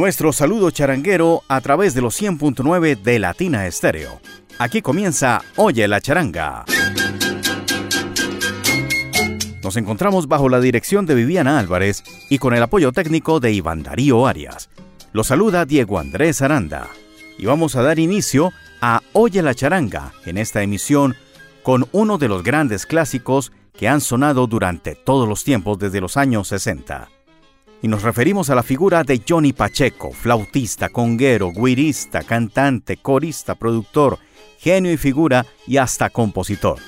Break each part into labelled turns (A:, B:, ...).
A: Nuestro saludo charanguero a través de los 100.9 de Latina Estéreo. Aquí comienza Oye la charanga. Nos encontramos bajo la dirección de Viviana Álvarez y con el apoyo técnico de Iván Darío Arias. Lo saluda Diego Andrés Aranda. Y vamos a dar inicio a Oye la charanga en esta emisión con uno de los grandes clásicos que han sonado durante todos los tiempos desde los años 60 y nos referimos a la figura de Johnny Pacheco, flautista, conguero, guirista, cantante, corista, productor, genio y figura y hasta compositor.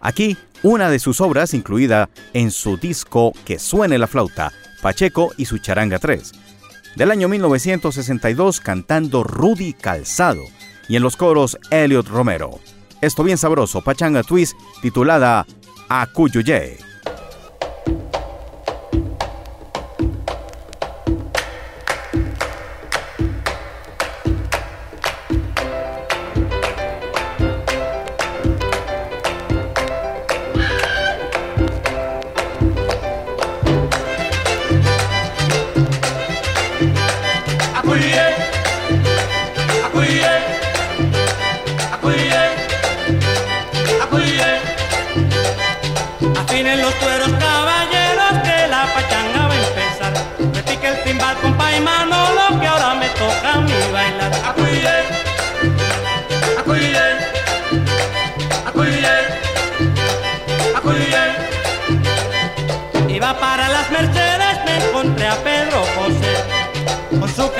A: Aquí, una de sus obras incluida en su disco Que suene la flauta, Pacheco y su charanga 3, del año 1962 cantando Rudy Calzado y en los coros Elliot Romero. Esto bien sabroso, Pachanga Twist, titulada Acuyuye.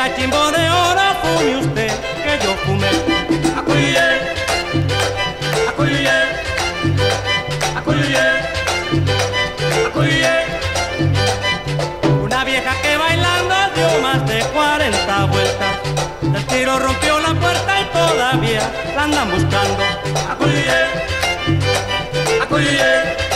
B: Cachimbo de oro, fume usted, que yo fume. Acuye, acuye, acuye, acuye. Una vieja que bailando dio más de 40 vueltas. El tiro rompió la puerta y todavía la andan buscando. Acuye, acuye,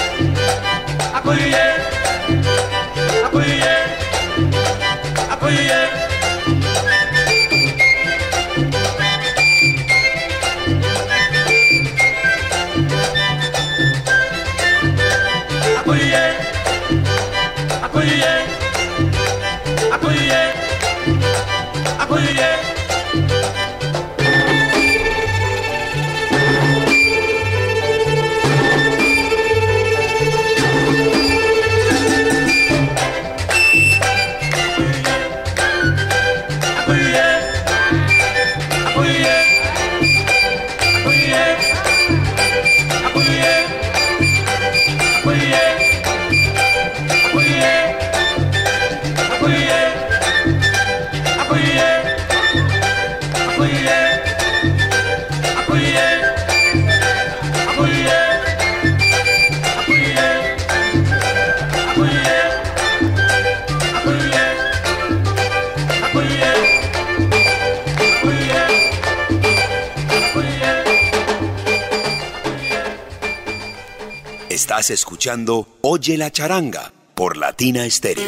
C: Estás escuchando Oye la charanga por Latina Stereo.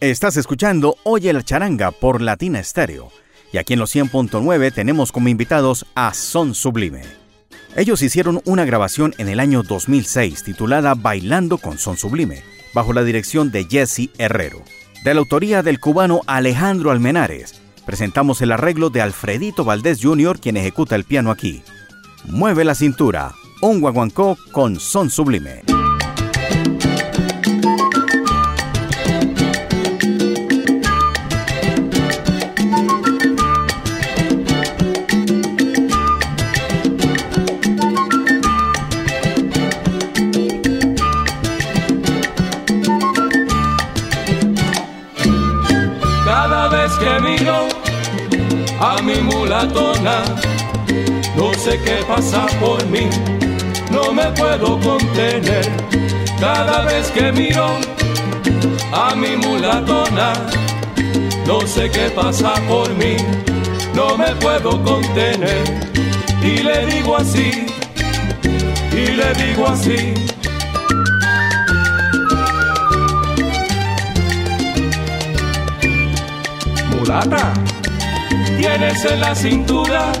A: Estás escuchando Oye la charanga por Latina Stereo. Y aquí en los 100.9 tenemos como invitados a Son Sublime. Ellos hicieron una grabación en el año 2006 titulada Bailando con Son Sublime, bajo la dirección de Jesse Herrero, de la autoría del cubano Alejandro Almenares, presentamos el arreglo de Alfredito Valdés Jr., quien ejecuta el piano aquí. Mueve la cintura, un guaguancó con son sublime.
D: No sé qué pasa por mí, no me puedo contener. Cada vez que miro a mi mulatona, no sé qué pasa por mí, no me puedo contener. Y le digo así, y le digo así. Mulata, tienes en la cintura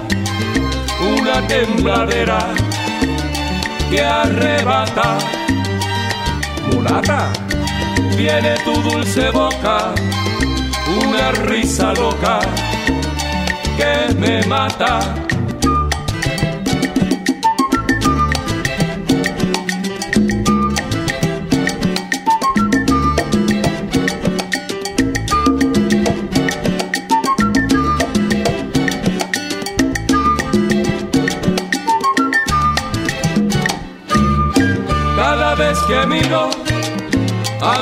D: una tembladera que arrebata. Mulata, viene tu dulce boca, una risa loca que me mata.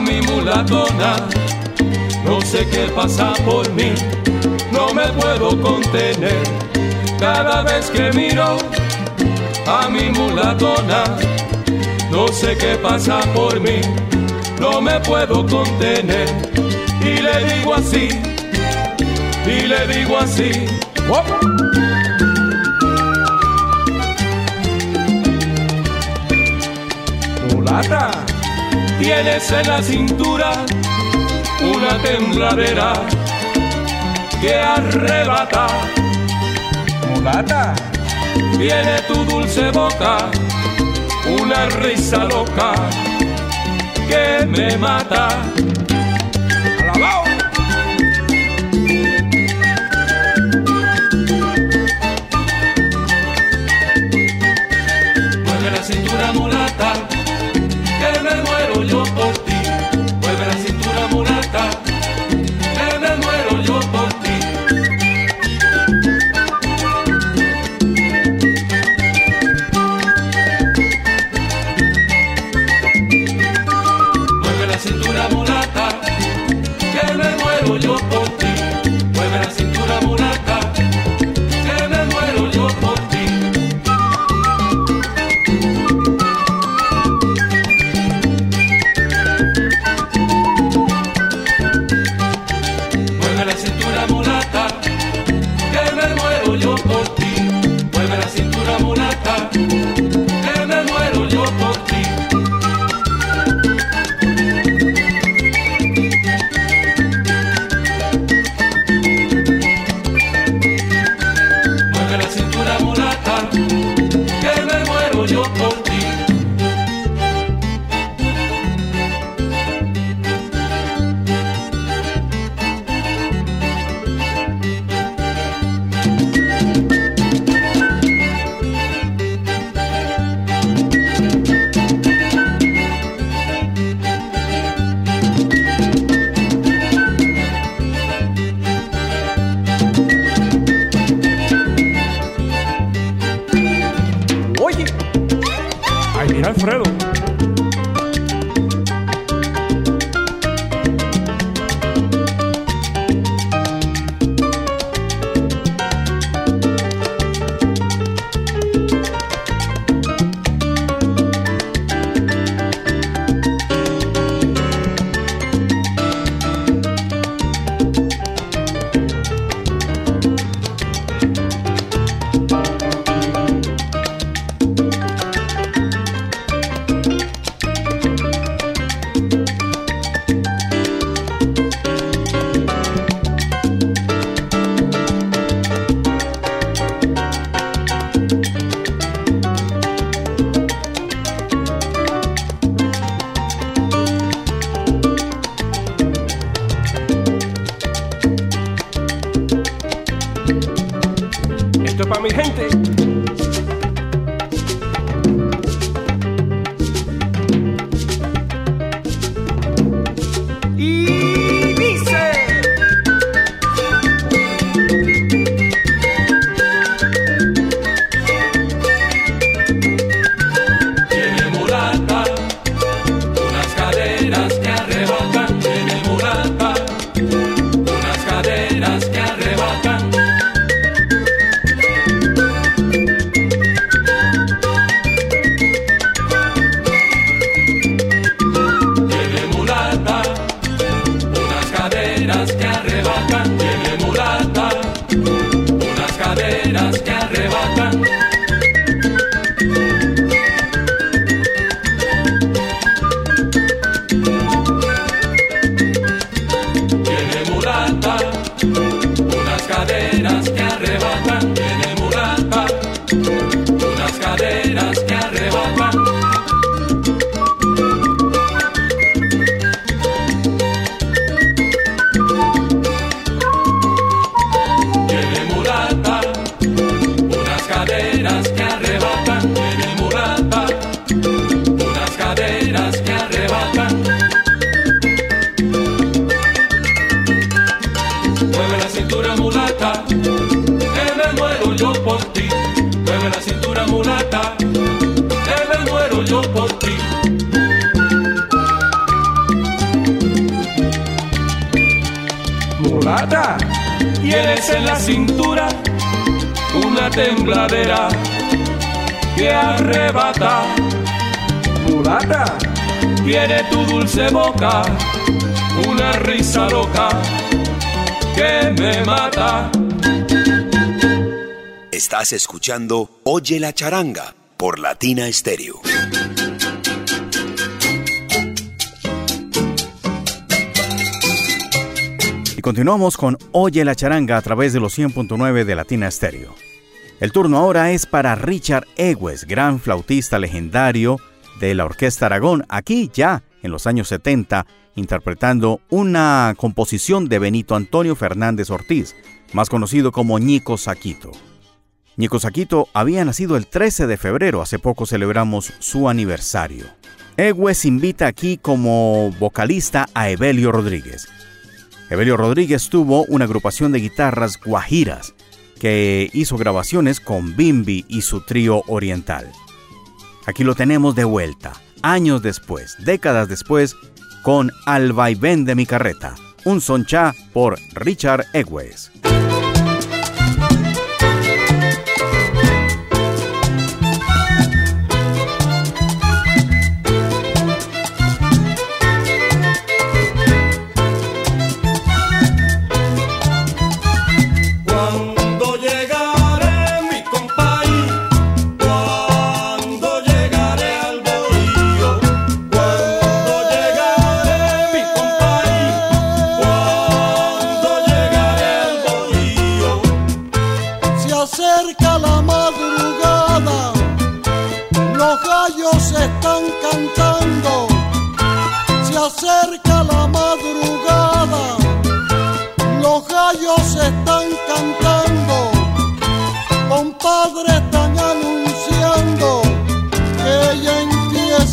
D: Mi mulatona, no sé qué pasa por mí, no me puedo contener. Cada vez que miro a mi mulatona, no sé qué pasa por mí, no me puedo contener. Y le digo así, y le digo así. Tienes en la cintura una tembladera que arrebata. Mulata, viene tu dulce boca, una risa loca que me mata.
C: Escuchando Oye la charanga por Latina Stereo.
E: Y continuamos con Oye la charanga a través de los 100.9 de Latina Stereo. El turno ahora es para Richard Egues, gran flautista legendario de la Orquesta Aragón, aquí ya en los años 70, interpretando una composición de Benito Antonio Fernández Ortiz, más conocido como Ñico Saquito. Ñico Saquito había nacido el 13 de febrero, hace poco celebramos su aniversario. Egues invita aquí como vocalista a Evelio Rodríguez. Evelio Rodríguez tuvo una agrupación de guitarras guajiras que hizo grabaciones con Bimbi y su trío oriental. Aquí lo tenemos de vuelta, años después, décadas después, con Al vaivén de mi carreta, un soncha por Richard Egues.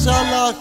C: inşallah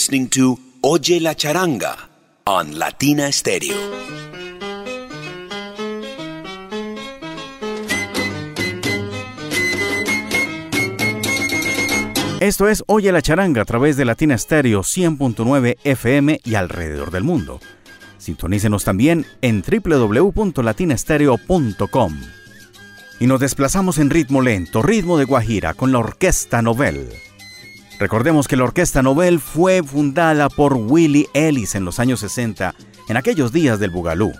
C: listening to Oye la Charanga on Latina Stereo.
A: Esto es Oye la Charanga a través de Latina Stereo 100.9 FM y alrededor del mundo. Sintonícenos también en www.latinastereo.com. Y nos desplazamos en ritmo lento, ritmo de Guajira, con la Orquesta Nobel. Recordemos que la Orquesta Nobel fue fundada por Willie Ellis en los años 60, en aquellos días del Bugalú,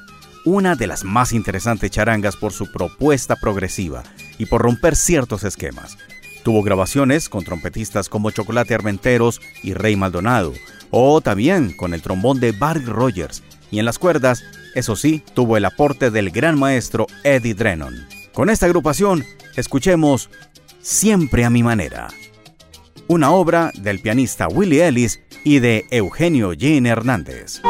A: una de las más interesantes charangas por su propuesta progresiva y por romper ciertos esquemas. Tuvo grabaciones con trompetistas como Chocolate Armenteros y Rey Maldonado, o también con el trombón de Barry Rogers, y en las cuerdas, eso sí, tuvo el aporte del gran maestro Eddie Drennon. Con esta agrupación, escuchemos Siempre a mi manera una obra del pianista Willie Ellis y de Eugenio Jean Hernández.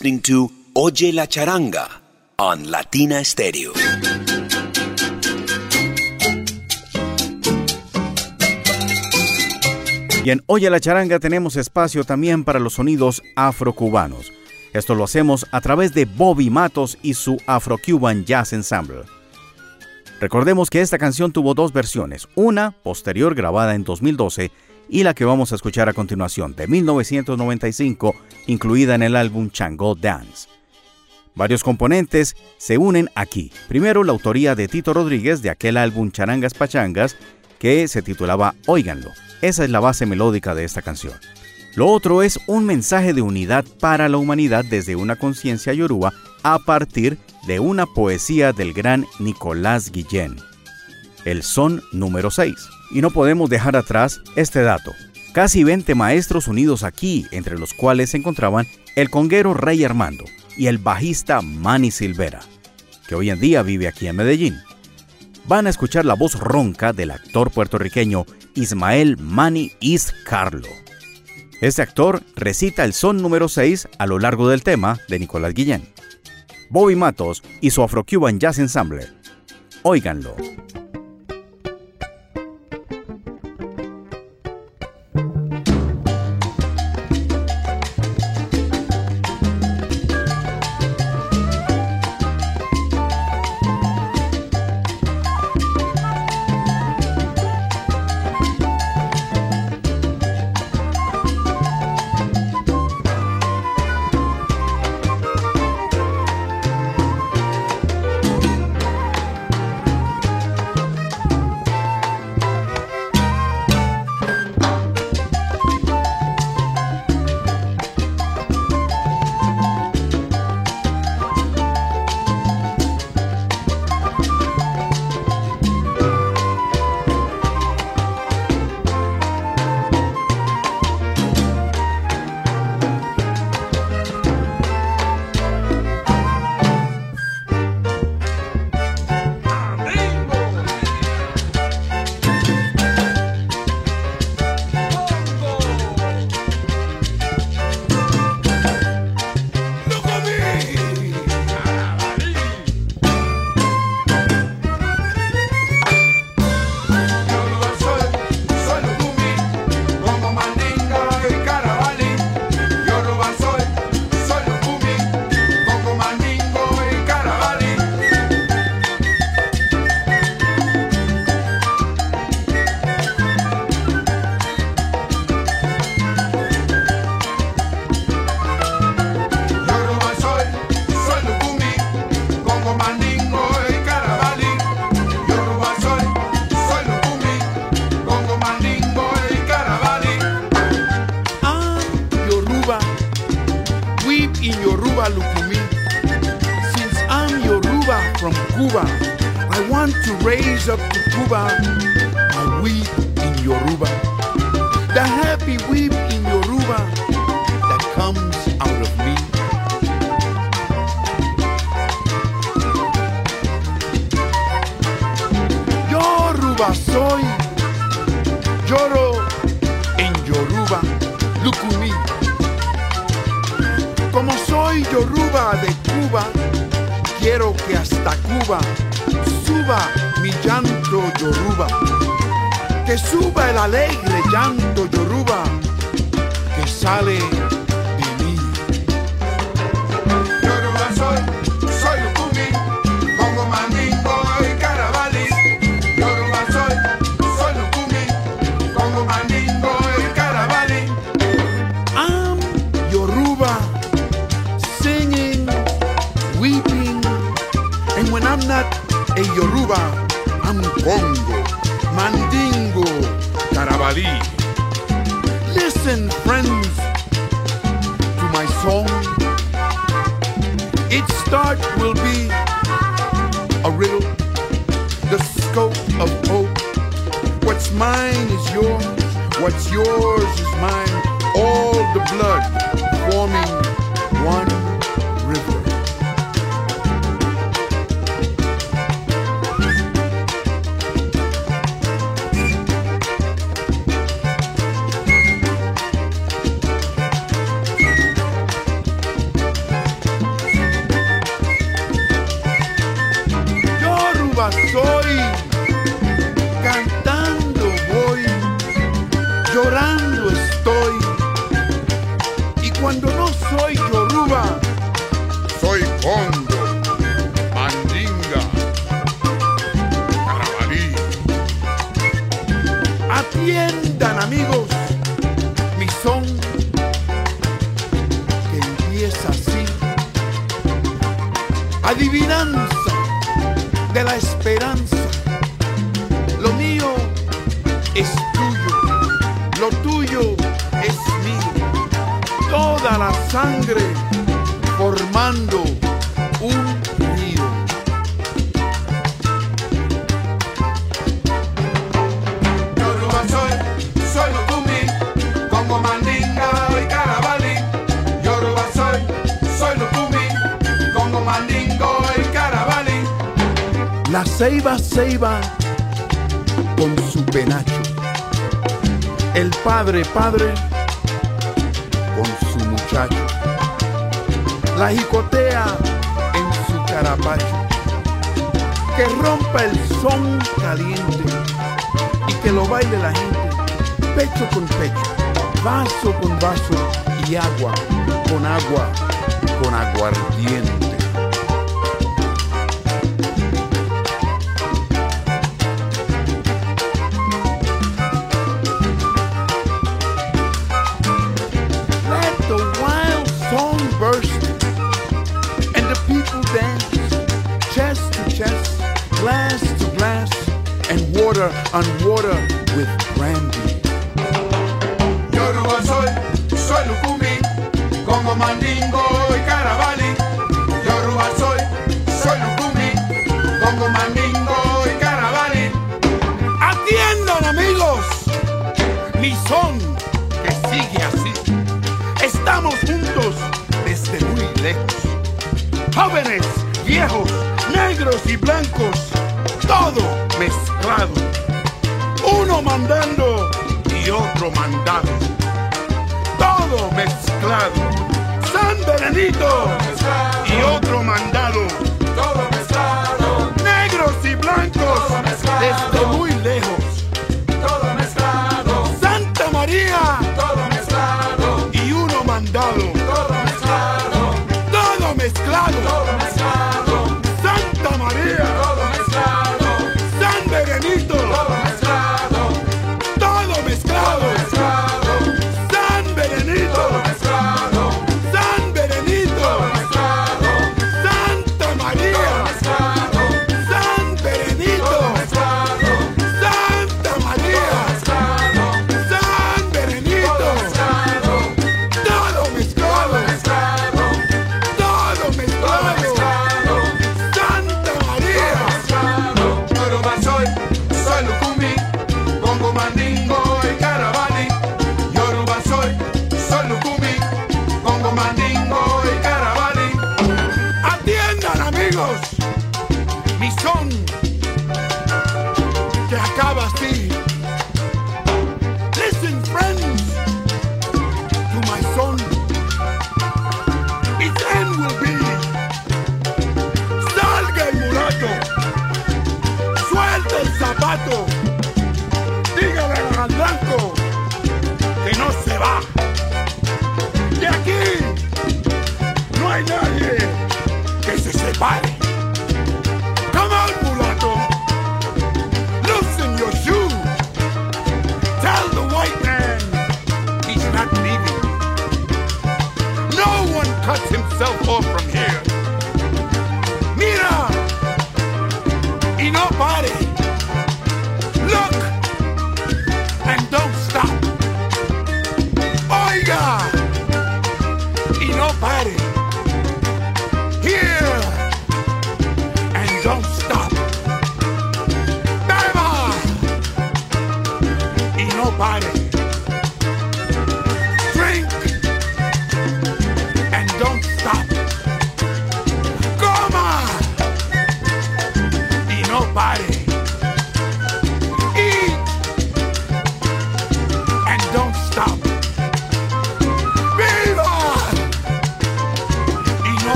C: Listening Oye la Charanga Latina Stereo.
F: Y en Oye la Charanga tenemos espacio también para los sonidos afrocubanos. Esto lo hacemos a través de Bobby Matos y su Afro-Cuban Jazz Ensemble. Recordemos que esta canción tuvo dos versiones, una posterior grabada en 2012 y la que vamos a escuchar a continuación, de 1995, incluida en el álbum Chango Dance. Varios componentes se unen aquí. Primero, la autoría de Tito Rodríguez de aquel álbum Charangas Pachangas que se titulaba Óiganlo. Esa es la base melódica de esta canción. Lo otro es un mensaje de unidad para la humanidad desde una conciencia yoruba a partir de una poesía del gran Nicolás Guillén. El son número 6. Y no podemos dejar atrás este dato. Casi 20 maestros unidos aquí, entre los cuales se encontraban el conguero Rey Armando y el bajista Manny Silvera, que hoy en día vive aquí en Medellín. Van a escuchar la voz ronca del actor puertorriqueño Ismael Manny Is Carlo. Este actor recita el son número 6 a lo largo del tema de Nicolás Guillén. Bobby Matos y su Afro-Cuban Jazz Ensemble. Óiganlo.
G: suba, mi llanto yoruba. Que suba el alegre llanto yoruba que sale Listen, friends, to my song. Its
F: start will be a riddle, the scope of hope. What's mine is yours, what's yours is
G: mine. All the blood adivinando. iba, ceiba con su penacho. El padre, padre, con su muchacho. La jicotea en su carapacho. Que rompa el son caliente y que lo baile la gente, pecho con pecho, vaso con vaso y agua con agua, con aguardiente. on water with brandy.
F: Yoruba soy, soy Lukumi, como Mandingo y Carabali. Yoruba soy, soy Lukumi, como Mandingo y Carabali.
G: Atiendan amigos, mi son que sigue así. Estamos juntos desde muy lejos. Jóvenes, viejos, negros y blancos, todo mezclado uno mandando y otro mandado. Todo mezclado. San Benedito y otro mandado.
F: Todo mezclado.
G: Negros y blancos.
F: Todo mezclado. Desde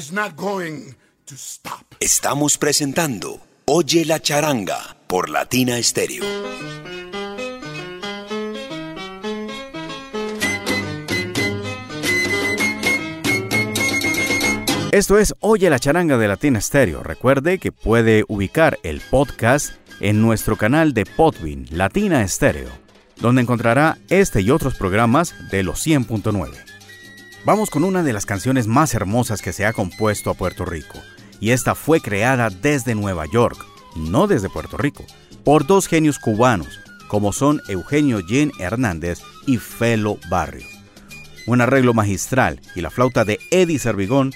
F: is not going to stop.
C: Estamos presentando Oye la charanga por Latina Estéreo.
E: Esto es Oye la charanga de Latina Stereo. Recuerde que puede ubicar el podcast en nuestro canal de Podbean Latina Stereo, donde encontrará este y otros programas de los 100.9. Vamos con una de las canciones más hermosas que se ha compuesto a Puerto Rico, y esta fue creada desde Nueva York, no desde Puerto Rico, por dos genios cubanos, como son Eugenio Jen Hernández y Felo Barrio. Un arreglo magistral y la flauta de Eddie Servigón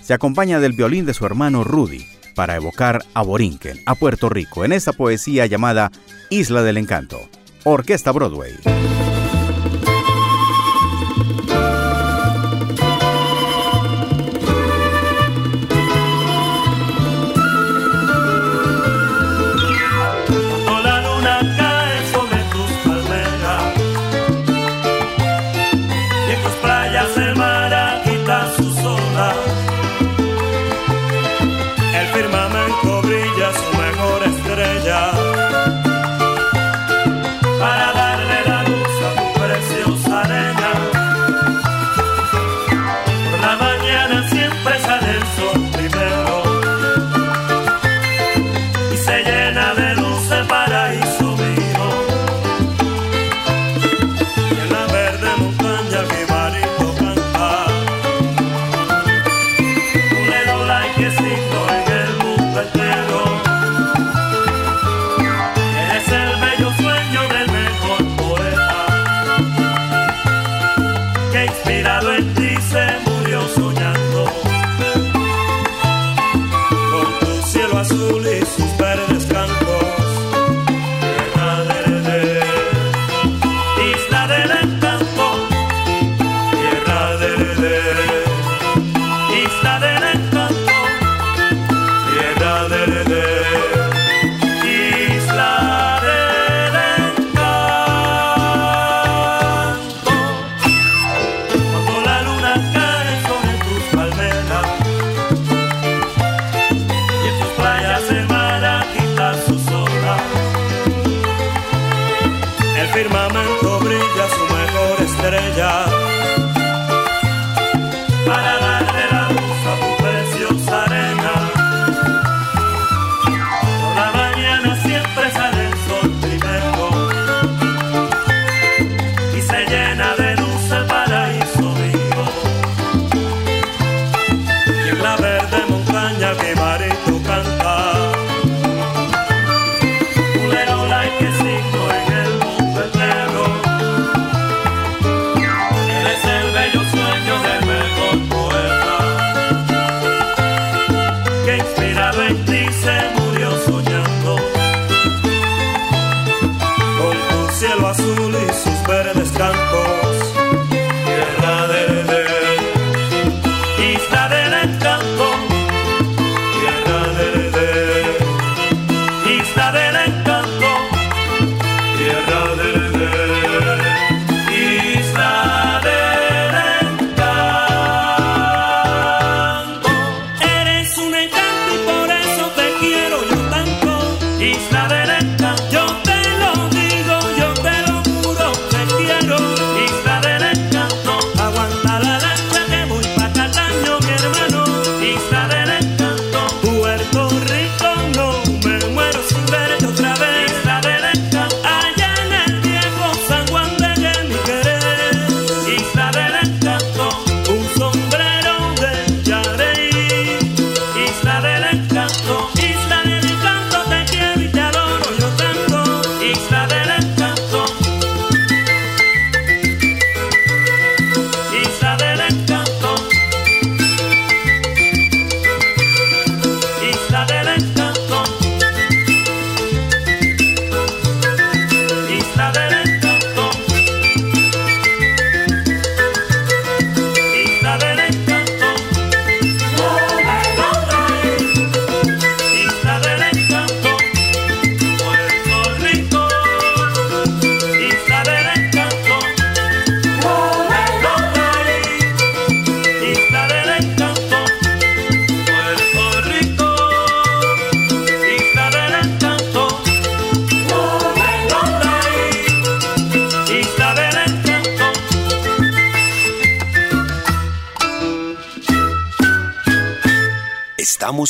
E: se acompaña del violín de su hermano Rudy para evocar a Borinquen, a Puerto Rico, en esta poesía llamada Isla del Encanto. Orquesta Broadway.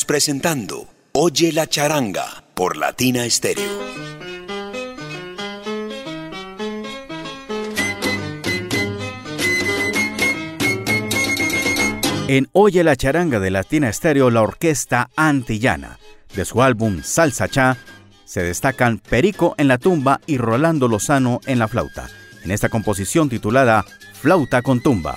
C: Presentando Oye la charanga por Latina Stereo.
A: En Oye la charanga de Latina Stereo, la orquesta antillana. De su álbum Salsa Cha, se destacan Perico en la tumba y Rolando Lozano en la flauta. En esta composición titulada Flauta con tumba.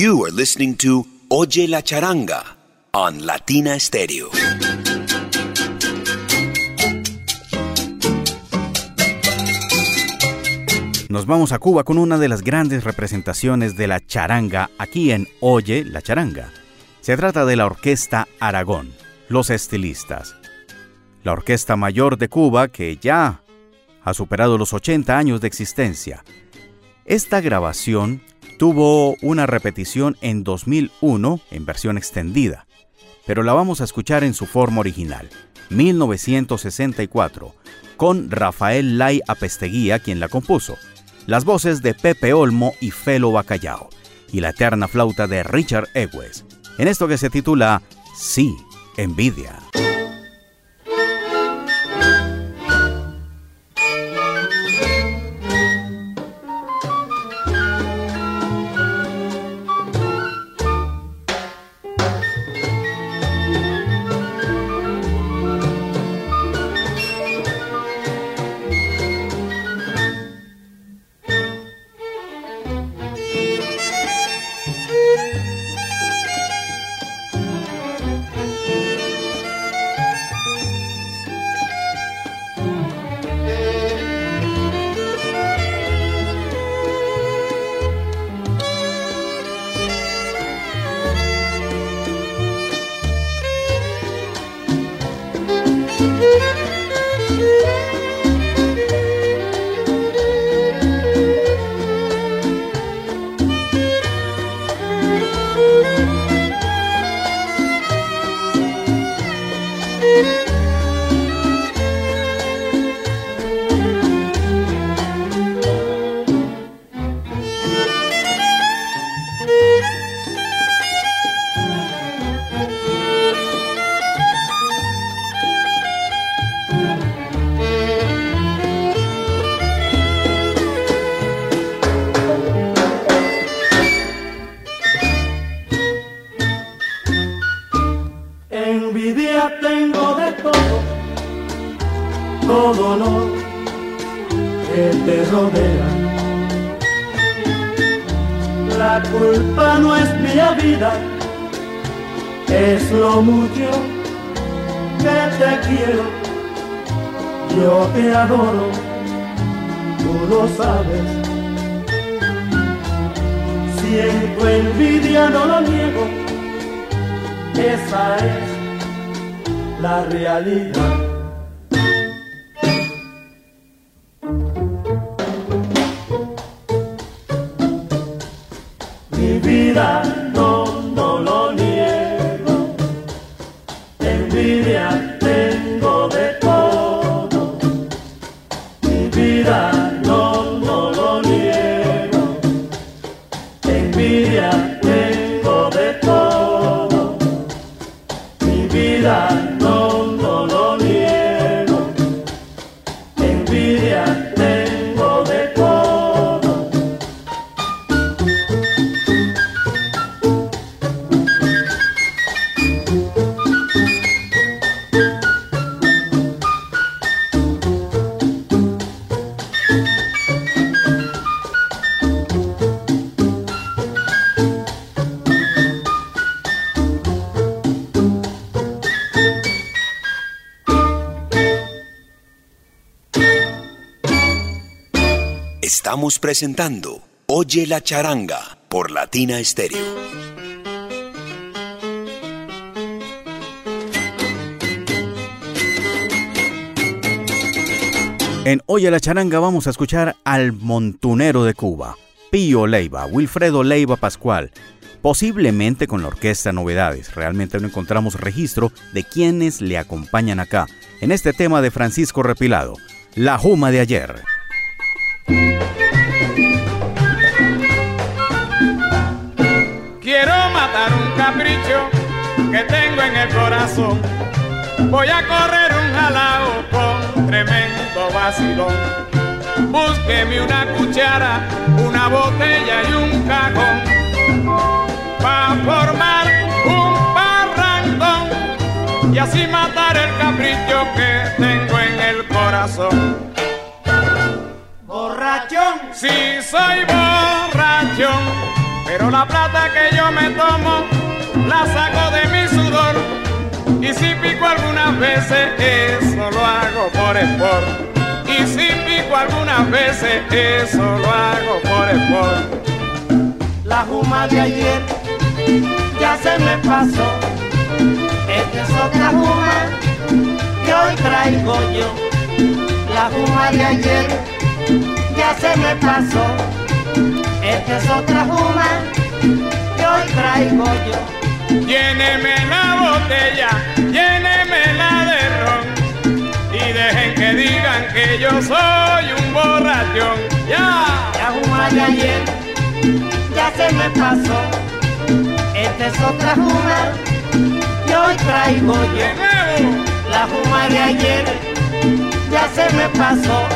C: You are listening to Oye la Charanga on Latina Stereo.
A: Nos vamos a Cuba con una de las grandes representaciones de la charanga aquí en Oye la Charanga. Se trata de la Orquesta Aragón, los estilistas. La Orquesta Mayor de Cuba que ya ha superado los 80 años de existencia. Esta grabación tuvo una repetición en 2001 en versión extendida, pero la vamos a escuchar en su forma original, 1964, con Rafael Lai Apesteguía quien la compuso, las voces de Pepe Olmo y Felo Bacallao, y la eterna flauta de Richard Egues, en esto que se titula Sí. Envidia
H: niego, esa es la realidad. Mi vida
C: Estamos presentando Oye la charanga por Latina Stereo.
A: En Oye la Charanga vamos a escuchar al montunero de Cuba, Pío Leiva, Wilfredo Leiva Pascual, posiblemente con la orquesta Novedades. Realmente no encontramos registro de quienes le acompañan acá, en este tema de Francisco Repilado, La Juma de ayer.
I: Capricho que tengo en el corazón. Voy a correr un jalao con tremendo vacilón. Búsqueme una cuchara, una botella y un cajón. Pa' formar un parrandón y así matar el capricho que tengo en el corazón.
H: Borrachón,
I: Sí, soy borrachón, pero la plata que yo me tomo la saco de mi sudor. Y si pico algunas veces, eso lo hago por sport. Y si pico algunas veces, eso lo hago por sport.
H: la juma de ayer ya se me pasó. Esta es otra juma que hoy traigo yo. La juma de ayer ya se me pasó. Esta es otra juma que hoy traigo yo.
I: Lléneme la botella, llénemela de ron. Y dejen que digan que yo soy un borrachón. ¡Ya!
H: La juma de ayer ya se me pasó. Esta es otra juma que hoy traigo
I: ¡De
H: yo. La juma de ayer ya se me pasó.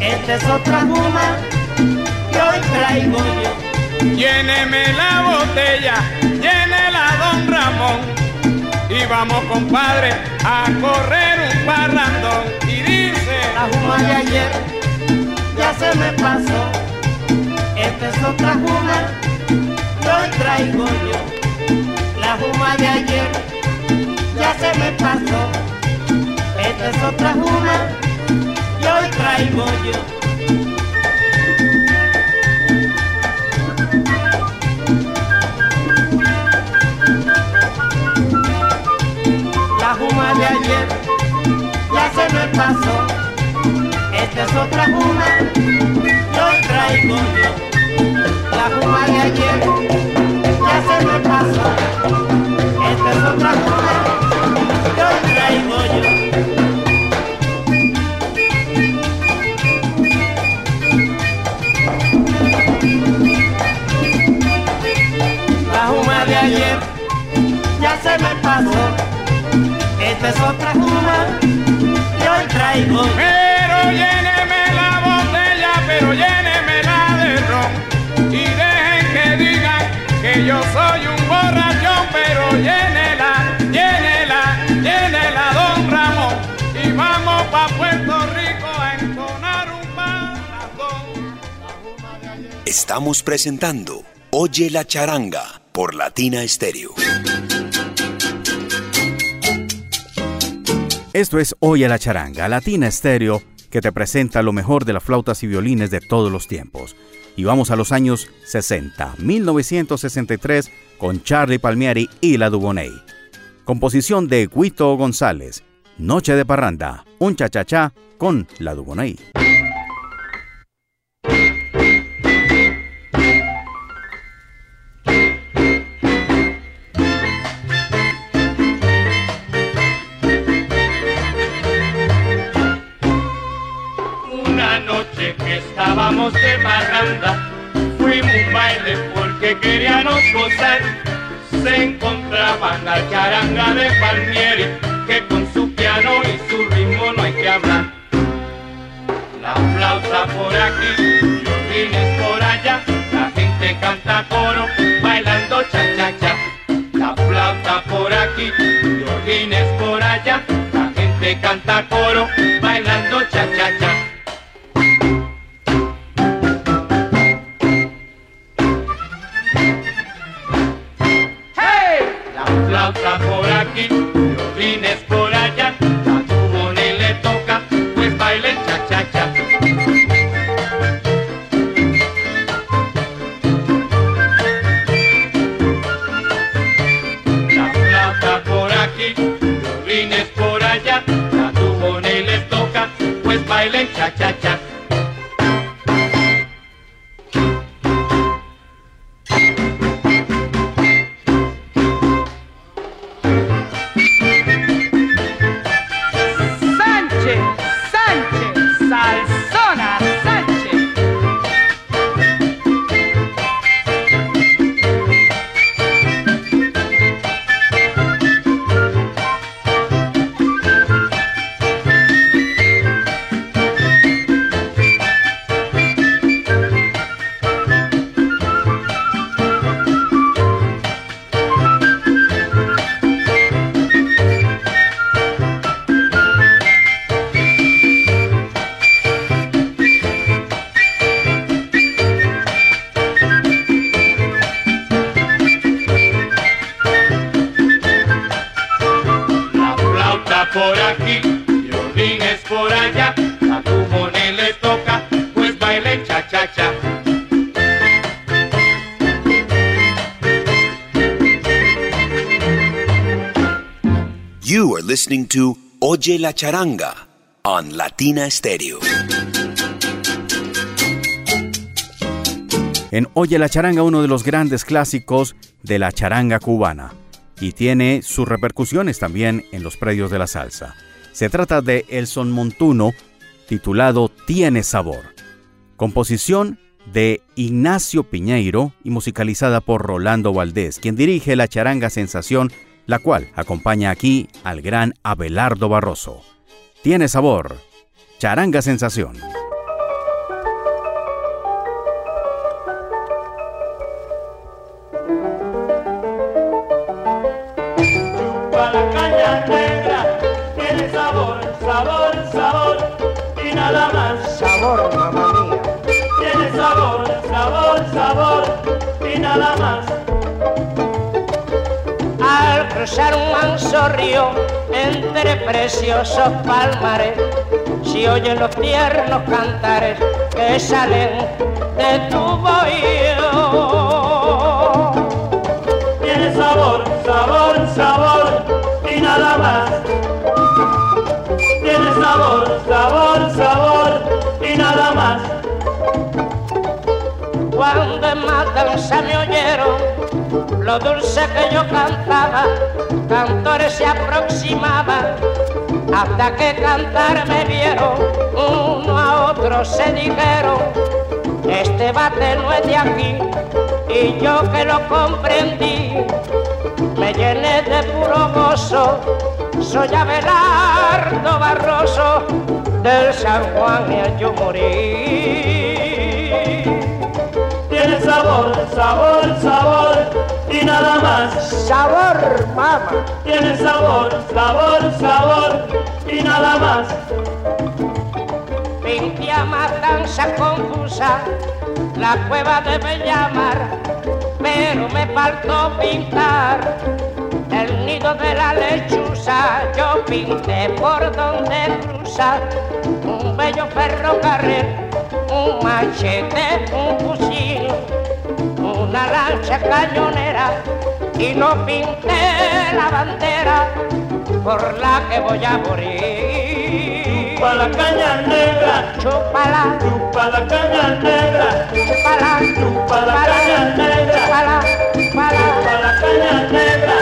H: Esta es otra juma que hoy traigo yo.
I: Lléneme la botella, Ramón. Y vamos compadre a correr un parrandón. Y dice,
H: La juma de ayer ya se me pasó. Esta es otra juma hoy traigo yo. La juma de ayer ya se me pasó. Esta es otra juma hoy traigo yo. De ayer ya se me pasó. Esta es otra juma hoy traigo yo. La juma de ayer ya se me pasó. Esta es otra juma hoy traigo yo. La juma de ayer ya se me pasó. Esta es otra juma
B: juma, yo traigo.
J: Pero lléneme la botella, pero llénemela de ron. Y dejen que digan que yo soy un borrachón, pero llénela, llénela, llénela, don Ramón. Y vamos pa' Puerto Rico a entonar un maratón.
C: Estamos presentando Oye la charanga por Latina Stereo.
A: Esto es Hoy a la Charanga, Latina Estéreo, que te presenta lo mejor de las flautas y violines de todos los tiempos. Y vamos a los años 60, 1963, con Charlie Palmieri y la Dubonnet. Composición de Guito González, Noche de Parranda, un cha-cha-cha con la Dubonnet.
J: De parranda, fuimos un baile porque queríamos gozar. Se encontraba la charanga de Palmieri, que con su piano y su ritmo no hay que hablar. La flauta por aquí, violines por allá, la gente canta coro, bailando cha-cha-cha. La flauta por aquí, violines por allá, la gente canta coro,
C: Oye la charanga on Latina Stereo.
A: En Oye la Charanga, uno de los grandes clásicos de la charanga cubana, y tiene sus repercusiones también en los predios de la salsa. Se trata de El Son Montuno, titulado Tiene Sabor, composición de Ignacio Piñeiro y musicalizada por Rolando Valdés, quien dirige la charanga Sensación, la cual acompaña aquí al gran Abelardo Barroso. Tiene Sabor, Charanga Sensación.
B: Chupa la caña negra, tiene sabor, sabor, sabor y nada más. Sabor, mamá mía. Tiene sabor, sabor, sabor y nada más. Cruzar un manso río entre preciosos palmares, si oyen los tiernos cantares que salen de tu bohío tiene sabor, sabor, sabor y nada más. Tiene sabor, sabor, sabor Cuando en matanza me oyeron lo dulce que yo cantaba, cantores se aproximaban hasta que cantar me vieron, uno a otro se dijeron, este bate no es de aquí, y yo que lo comprendí, me llené de puro gozo, Soy Abelardo Barroso del San Juan y yo morí.
E: Sabor, sabor, sabor y nada más.
B: Sabor, mamá.
E: Tiene sabor, sabor, sabor y nada más.
B: Pintia matanza confusa, la cueva debe llamar, pero me faltó pintar el nido de la lechuza. Yo pinté por donde cruza un bello ferrocarril, un machete, un fusil, una lancha cañonera y no pinté la bandera por la que voy a morir.
E: Chupa la caña negra,
B: chúpala,
E: chupa la caña negra,
B: chúpala,
E: chupa la caña negra,
B: chúpala, chúpala,
E: la caña negra.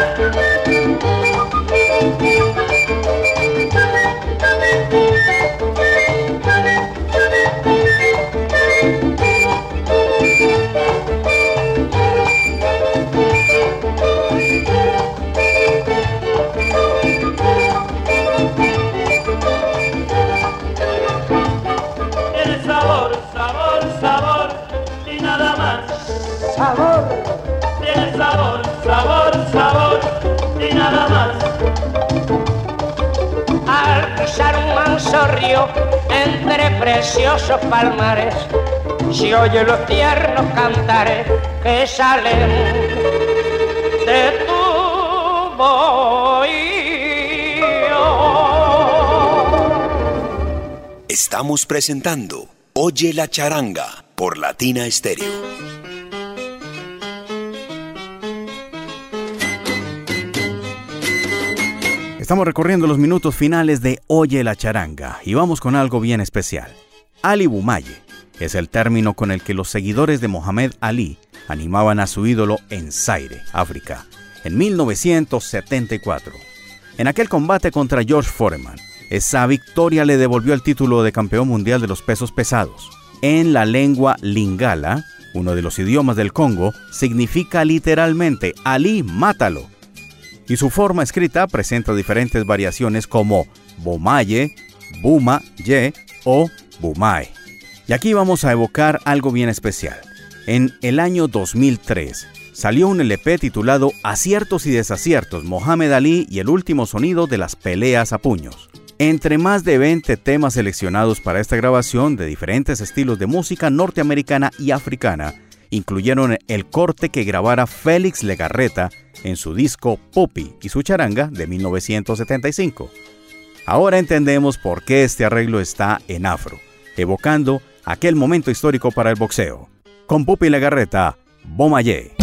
B: Río entre preciosos palmares, si oye los tiernos cantares que salen de tu bohío.
C: Estamos presentando Oye la charanga por Latina Stereo.
A: Estamos recorriendo los minutos finales de Oye la charanga y vamos con algo bien especial. Ali Bumaye es el término con el que los seguidores de Mohamed Ali animaban a su ídolo en Zaire, África, en 1974. En aquel combate contra George Foreman, esa victoria le devolvió el título de campeón mundial de los pesos pesados. En la lengua lingala, uno de los idiomas del Congo, significa literalmente Ali, mátalo. Y su forma escrita presenta diferentes variaciones como Bomaye, Buma, Ye o Bumae. Y aquí vamos a evocar algo bien especial. En el año 2003 salió un LP titulado Aciertos y desaciertos, Mohamed Ali y el último sonido de las peleas a puños. Entre más de 20 temas seleccionados para esta grabación de diferentes estilos de música norteamericana y africana, incluyeron el corte que grabara Félix Legarreta en su disco Poppy y su charanga de 1975. Ahora entendemos por qué este arreglo está en afro, evocando aquel momento histórico para el boxeo. Con Pupi Legarreta, Bomayé.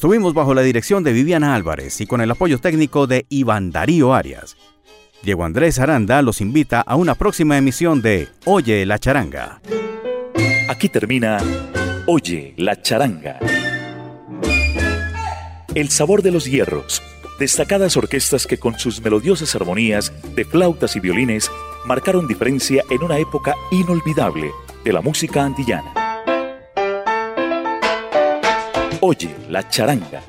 A: Estuvimos bajo la dirección de Viviana Álvarez y con el apoyo técnico de Iván Darío Arias. Diego Andrés Aranda los invita a una próxima emisión de Oye la charanga.
K: Aquí termina Oye la charanga. El sabor de los hierros. Destacadas orquestas que con sus melodiosas armonías de flautas y violines marcaron diferencia en una época inolvidable de la música antillana. Oye la charanga